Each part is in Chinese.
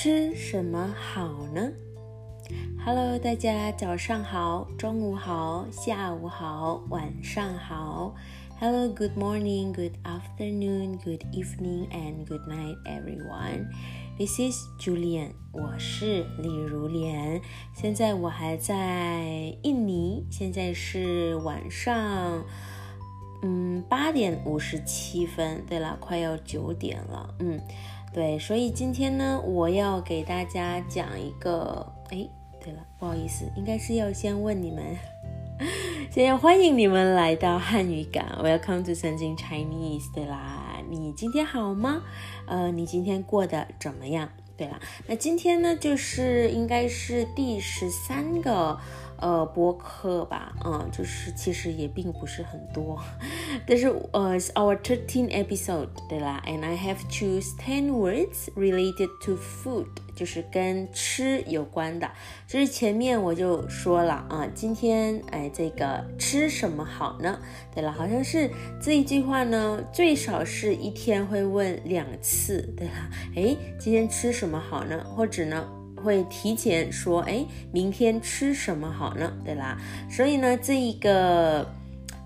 吃什么好呢？Hello，大家早上好，中午好，下午好，晚上好。Hello，good morning，good afternoon，good evening and good night, everyone. This is Julian，我是李如莲。现在我还在印尼，现在是晚上，嗯，八点五十七分。对了，快要九点了，嗯。对，所以今天呢，我要给大家讲一个。哎，对了，不好意思，应该是要先问你们，先要欢迎你们来到汉语港，Welcome to Sensing Chinese。对啦，你今天好吗？呃，你今天过得怎么样？对啦，那今天呢，就是应该是第十三个。呃，播客吧，嗯，就是其实也并不是很多，但是呃，our thirteen episode，对啦，and I have choose ten words related to food，就是跟吃有关的。就是前面我就说了啊，今天哎，这个吃什么好呢？对了，好像是这一句话呢，最少是一天会问两次，对啦，哎，今天吃什么好呢？或者呢？会提前说，哎，明天吃什么好呢？对啦，所以呢，这一个。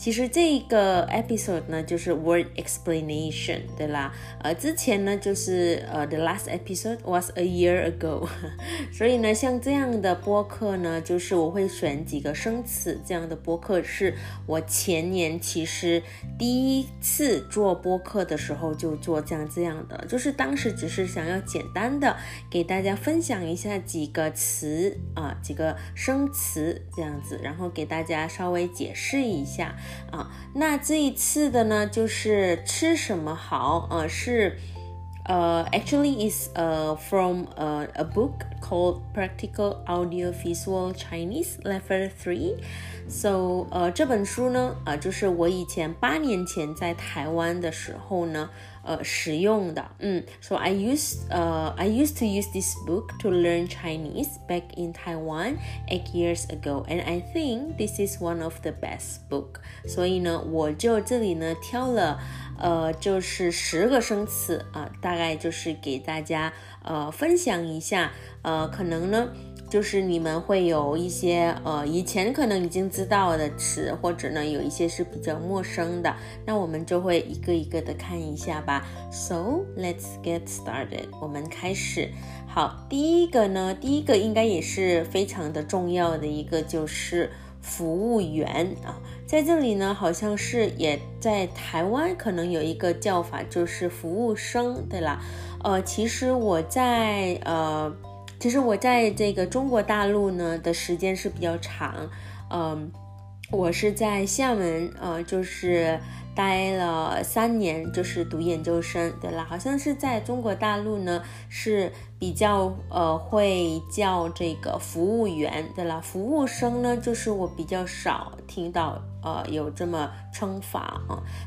其实这一个 episode 呢，就是 word explanation，对啦，呃，之前呢就是呃 the last episode was a year ago，所以呢，像这样的播客呢，就是我会选几个生词，这样的播客是我前年其实第一次做播客的时候就做这样这样的，就是当时只是想要简单的给大家分享一下几个词啊，几个生词这样子，然后给大家稍微解释一下。啊，那这一次的呢，就是吃什么好啊？是，呃，actually is uh from a a book called Practical Audio Visual Chinese Level Three。So，呃，这本书呢，啊，就是我以前八年前在台湾的时候呢。呃使用的，嗯，so I used 呃 I used to use this book to learn Chinese back in Taiwan eight years ago, and I think this is one of the best book. 所以呢，我就这里呢挑了呃就是十个生词啊，大概就是给大家呃分享一下，呃可能呢。 就是你们会有一些呃以前可能已经知道的词，或者呢有一些是比较陌生的，那我们就会一个一个的看一下吧。So let's get started，我们开始。好，第一个呢，第一个应该也是非常的重要的一个就是服务员啊，在这里呢好像是也在台湾可能有一个叫法就是服务生，对啦。呃，其实我在呃。其实我在这个中国大陆呢的时间是比较长，嗯，我是在厦门，呃，就是待了三年，就是读研究生，对了，好像是在中国大陆呢是比较呃会叫这个服务员，对了，服务生呢就是我比较少听到。呃，有这么称法？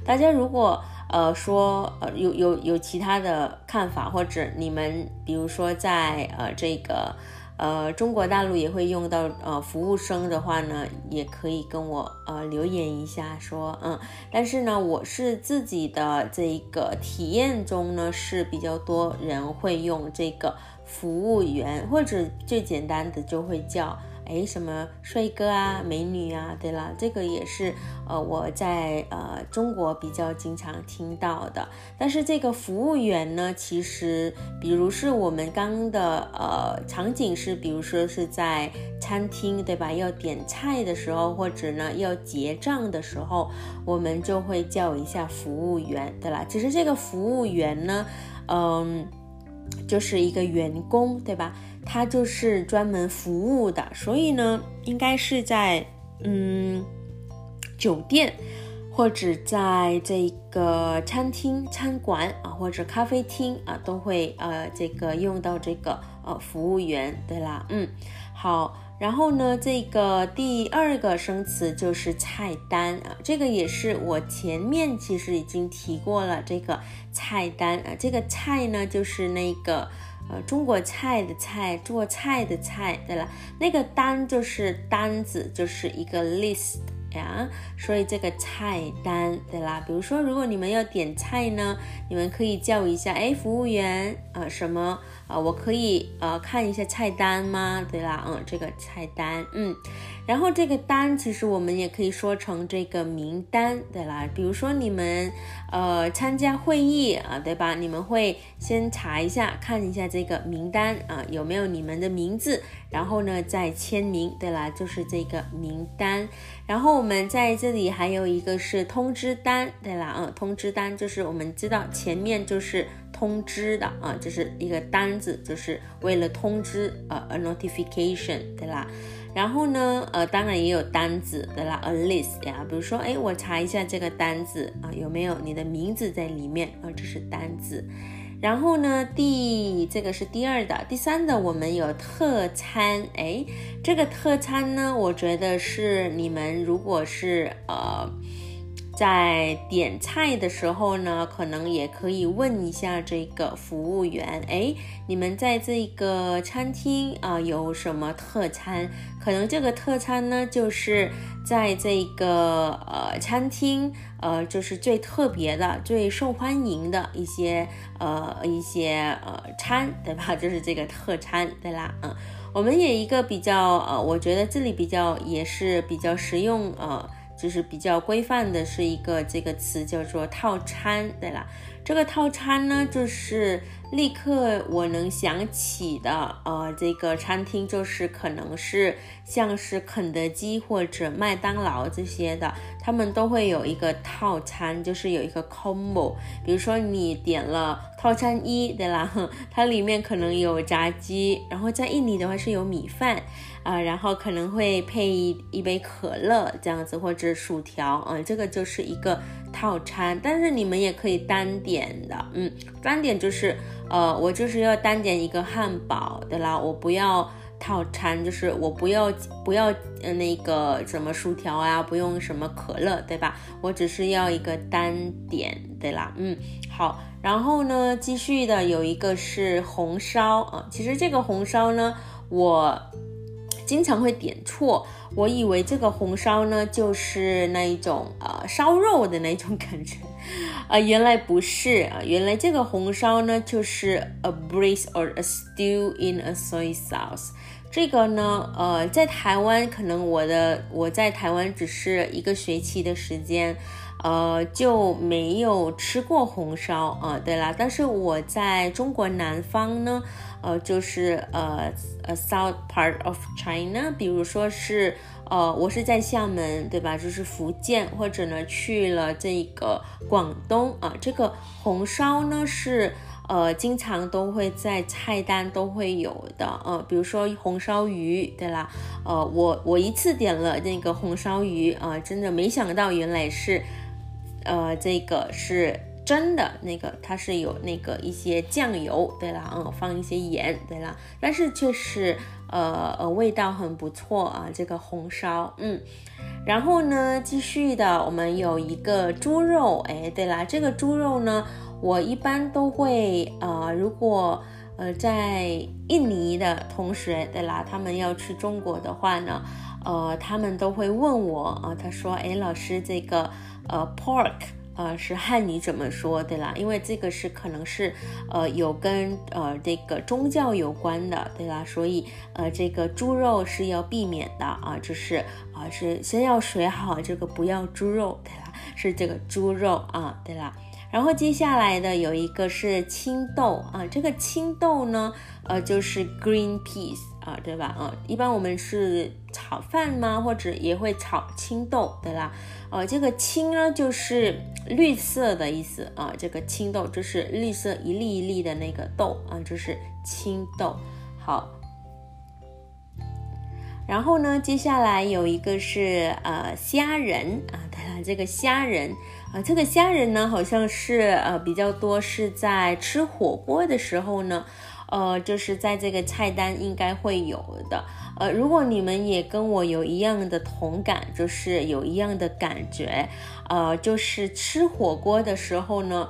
大家如果呃说呃有有有其他的看法，或者你们比如说在呃这个呃中国大陆也会用到呃服务生的话呢，也可以跟我呃留言一下说嗯。但是呢，我是自己的这个体验中呢是比较多人会用这个服务员，或者最简单的就会叫。哎，什么帅哥啊，美女啊？对了，这个也是呃我在呃中国比较经常听到的。但是这个服务员呢，其实比如是我们刚的呃场景是，比如说是在餐厅，对吧？要点菜的时候，或者呢要结账的时候，我们就会叫一下服务员，对啦。其实这个服务员呢，嗯。就是一个员工，对吧？他就是专门服务的，所以呢，应该是在嗯酒店或者在这个餐厅、餐馆啊，或者咖啡厅啊，都会呃这个用到这个呃服务员，对啦，嗯，好。然后呢，这个第二个生词就是菜单啊，这个也是我前面其实已经提过了。这个菜单啊，这个菜呢就是那个呃中国菜的菜，做菜的菜，对了，那个单就是单子，就是一个 list 呀，所以这个菜单对啦。比如说，如果你们要点菜呢，你们可以叫一下，哎，服务员，呃，什么，啊，我可以呃看一下菜单吗？对啦，嗯，这个菜单，嗯。然后这个单其实我们也可以说成这个名单，对啦。比如说你们呃参加会议啊，对吧？你们会先查一下，看一下这个名单啊有没有你们的名字，然后呢再签名，对啦，就是这个名单。然后我们在这里还有一个是通知单，对啦，嗯，通知单就是我们知道前面就是通知的啊，就是一个单子，就是为了通知呃，a notification，对啦。然后呢，呃，当然也有单子的啦，a list 呀。比如说，哎，我查一下这个单子啊，有没有你的名字在里面啊？这是单子。然后呢，第这个是第二的，第三的我们有特餐。哎，这个特餐呢，我觉得是你们如果是呃。在点菜的时候呢，可能也可以问一下这个服务员，哎，你们在这个餐厅啊有什么特餐？可能这个特餐呢，就是在这个呃餐厅呃，就是最特别的、最受欢迎的一些呃一些呃餐，对吧？就是这个特餐，对啦，嗯，我们也一个比较呃，我觉得这里比较也是比较实用呃。就是比较规范的，是一个这个词叫做套餐，对了。这个套餐呢，就是立刻我能想起的，呃，这个餐厅就是可能是像是肯德基或者麦当劳这些的，他们都会有一个套餐，就是有一个 combo。比如说你点了套餐一，对啦，它里面可能有炸鸡，然后在印尼的话是有米饭。啊，然后可能会配一一杯可乐这样子，或者薯条啊，这个就是一个套餐。但是你们也可以单点的，嗯，单点就是，呃，我就是要单点一个汉堡的啦，我不要套餐，就是我不要不要呃那个什么薯条啊，不用什么可乐，对吧？我只是要一个单点，对啦，嗯，好，然后呢，继续的有一个是红烧啊，其实这个红烧呢，我。经常会点错，我以为这个红烧呢就是那一种呃烧肉的那种感觉，啊，原来不是啊，原来这个红烧呢就是 a braise or a stew in a soy sauce。这个呢，呃，在台湾可能我的我在台湾只是一个学期的时间。呃，就没有吃过红烧啊。对啦，但是我在中国南方呢，呃，就是呃呃 South part of China，比如说是呃，我是在厦门，对吧？就是福建，或者呢去了这个广东啊，这个红烧呢是呃经常都会在菜单都会有的，呃，比如说红烧鱼，对啦，呃，我我一次点了那个红烧鱼啊，真的没想到原来是。呃，这个是真的，那个它是有那个一些酱油，对啦，嗯，放一些盐，对啦，但是却是呃呃味道很不错啊，这个红烧，嗯，然后呢，继续的，我们有一个猪肉，哎，对啦，这个猪肉呢，我一般都会呃，如果呃在印尼的同学，对啦，他们要去中国的话呢，呃，他们都会问我啊，他说，哎，老师这个。呃，pork，呃，是汉语怎么说，对啦？因为这个是可能是，呃，有跟呃这个宗教有关的，对啦，所以呃这个猪肉是要避免的啊，就是啊是先要学好这个不要猪肉，对啦，是这个猪肉啊，对啦。然后接下来的有一个是青豆啊，这个青豆呢，呃，就是 green peas 啊，对吧？啊，一般我们是炒饭吗？或者也会炒青豆，对啦。呃，这个青呢，就是绿色的意思啊。这个青豆就是绿色一粒一粒的那个豆啊，就是青豆。好，然后呢，接下来有一个是呃虾仁啊，对了，这个虾仁。啊，这个虾仁呢，好像是呃比较多是在吃火锅的时候呢，呃，就是在这个菜单应该会有的。呃，如果你们也跟我有一样的同感，就是有一样的感觉，呃，就是吃火锅的时候呢，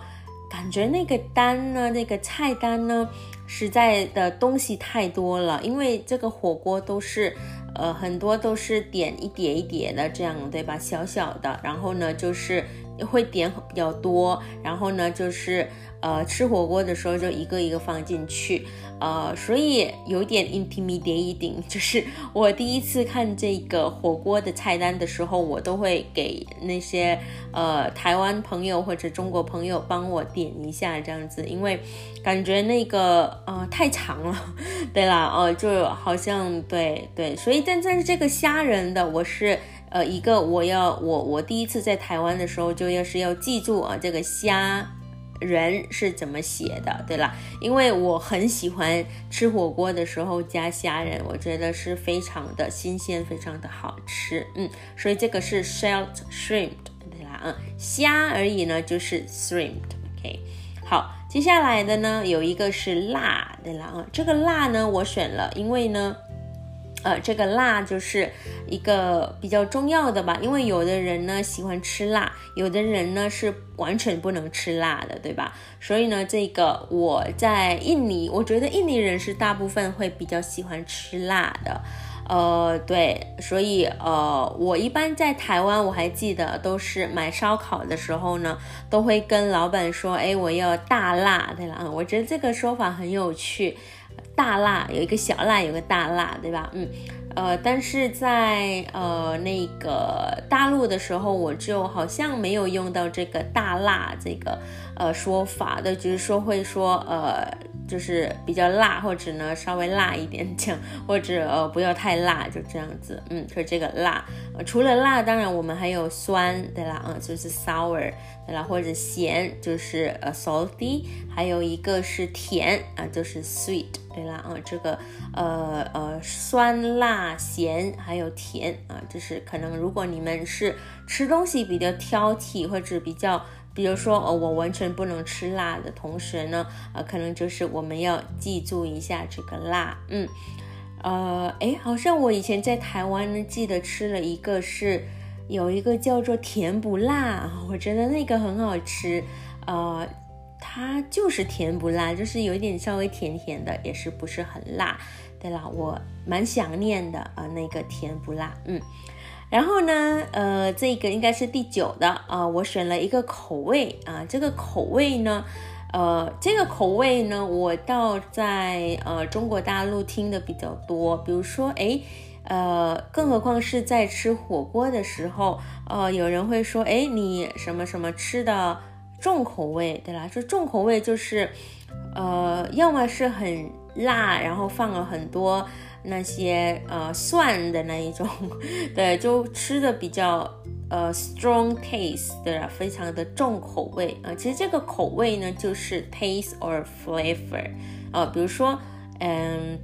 感觉那个单呢，那个菜单呢，实在的东西太多了，因为这个火锅都是。呃，很多都是点一碟一碟的这样，对吧？小小的，然后呢，就是会点比较多，然后呢，就是呃，吃火锅的时候就一个一个放进去。呃，所以有点 intimidating，就是我第一次看这个火锅的菜单的时候，我都会给那些呃台湾朋友或者中国朋友帮我点一下这样子，因为感觉那个呃太长了，对啦，哦，就好像对对，所以但但是这个虾仁的，我是呃一个我要我我第一次在台湾的时候就要是要记住啊这个虾。仁是怎么写的？对了，因为我很喜欢吃火锅的时候加虾仁，我觉得是非常的新鲜，非常的好吃。嗯，所以这个是 shelled shrimp，对啦，嗯，虾而已呢，就是 shrimp。OK，好，接下来的呢有一个是辣，对啦，啊，这个辣呢我选了，因为呢。呃，这个辣就是一个比较重要的吧，因为有的人呢喜欢吃辣，有的人呢是完全不能吃辣的，对吧？所以呢，这个我在印尼，我觉得印尼人是大部分会比较喜欢吃辣的，呃，对，所以呃，我一般在台湾，我还记得都是买烧烤的时候呢，都会跟老板说，哎，我要大辣，对了，我觉得这个说法很有趣。大辣有一个小辣，有个大辣，对吧？嗯，呃，但是在呃那个大陆的时候，我就好像没有用到这个大辣这个呃说法的，就是说会说呃。就是比较辣，或者呢稍微辣一点这样，或者呃不要太辣，就这样子。嗯，就这个辣。除了辣，当然我们还有酸，对啦，嗯，就是 sour，对啦，或者咸，就是呃 salty，还有一个是甜啊，就是 sweet，对啦，啊，这个呃呃酸辣咸还有甜啊，就是可能如果你们是吃东西比较挑剔或者比较。比如说，呃，我完全不能吃辣的同学呢，呃，可能就是我们要记住一下这个辣，嗯，呃，哎，好像我以前在台湾呢，记得吃了一个是有一个叫做甜不辣，我觉得那个很好吃，呃，它就是甜不辣，就是有一点稍微甜甜的，也是不是很辣，对啦，我蛮想念的啊，那个甜不辣，嗯。然后呢，呃，这个应该是第九的啊，我选了一个口味啊，这个口味呢，呃，这个口味呢，我倒在呃中国大陆听的比较多，比如说，哎，呃，更何况是在吃火锅的时候，呃，有人会说，哎，你什么什么吃的重口味，对啦，说重口味就是，呃，要么是很辣，然后放了很多。那些呃蒜的那一种，对，就吃的比较呃 strong taste，对吧？非常的重口味啊。其实这个口味呢，就是 taste or flavor，呃，比如说，嗯。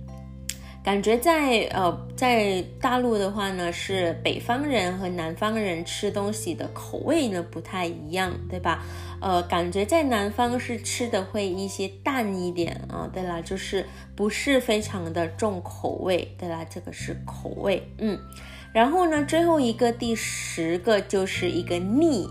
感觉在呃在大陆的话呢，是北方人和南方人吃东西的口味呢不太一样，对吧？呃，感觉在南方是吃的会一些淡一点啊，对啦，就是不是非常的重口味，对啦，这个是口味，嗯。然后呢，最后一个第十个就是一个腻，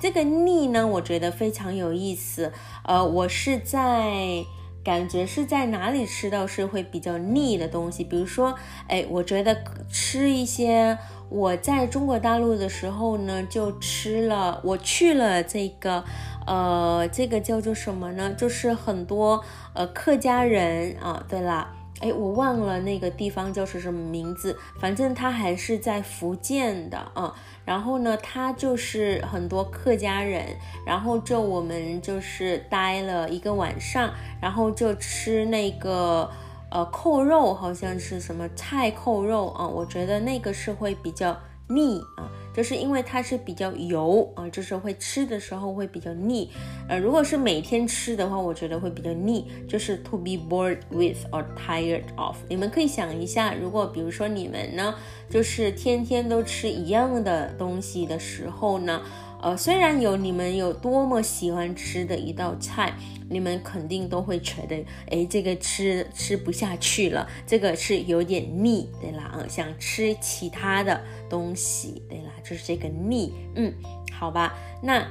这个腻呢，我觉得非常有意思，呃，我是在。感觉是在哪里吃到是会比较腻的东西，比如说，哎，我觉得吃一些我在中国大陆的时候呢，就吃了，我去了这个，呃，这个叫做什么呢？就是很多呃客家人啊，对了。哎，我忘了那个地方叫是什么名字，反正它还是在福建的啊。然后呢，他就是很多客家人，然后就我们就是待了一个晚上，然后就吃那个呃扣肉，好像是什么菜扣肉啊。我觉得那个是会比较腻啊。就是因为它是比较油啊，就是会吃的时候会比较腻。呃，如果是每天吃的话，我觉得会比较腻。就是 to be bored with or tired of。你们可以想一下，如果比如说你们呢，就是天天都吃一样的东西的时候呢。呃，虽然有你们有多么喜欢吃的一道菜，你们肯定都会觉得，哎，这个吃吃不下去了，这个是有点腻，对啦，啊，想吃其他的东西，对就是这个腻，嗯，好吧，那，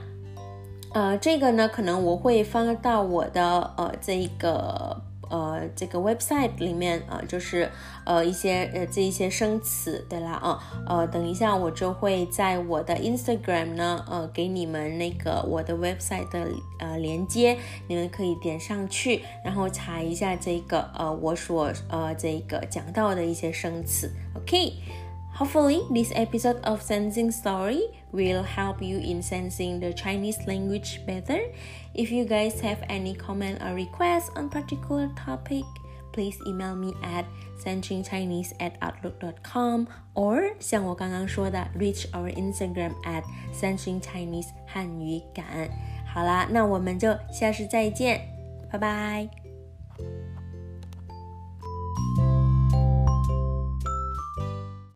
呃，这个呢，可能我会放到我的呃这一个呃这个 website 里面啊，就是呃一些呃这一些生词，对啦啊，呃等一下我就会在我的 Instagram 呢，呃给你们那个我的 website 的呃连接，你们可以点上去，然后查一下这个呃我所呃这个讲到的一些生词，OK。Hopefully, this episode of Sensing Story will help you in sensing the Chinese language better. If you guys have any comment or request on particular topic, please email me at sensingchinese at outlook.com or 像我刚刚说的 reach our Instagram at sensingchinese 汉语感。好啦，那我们就下次再见，拜拜。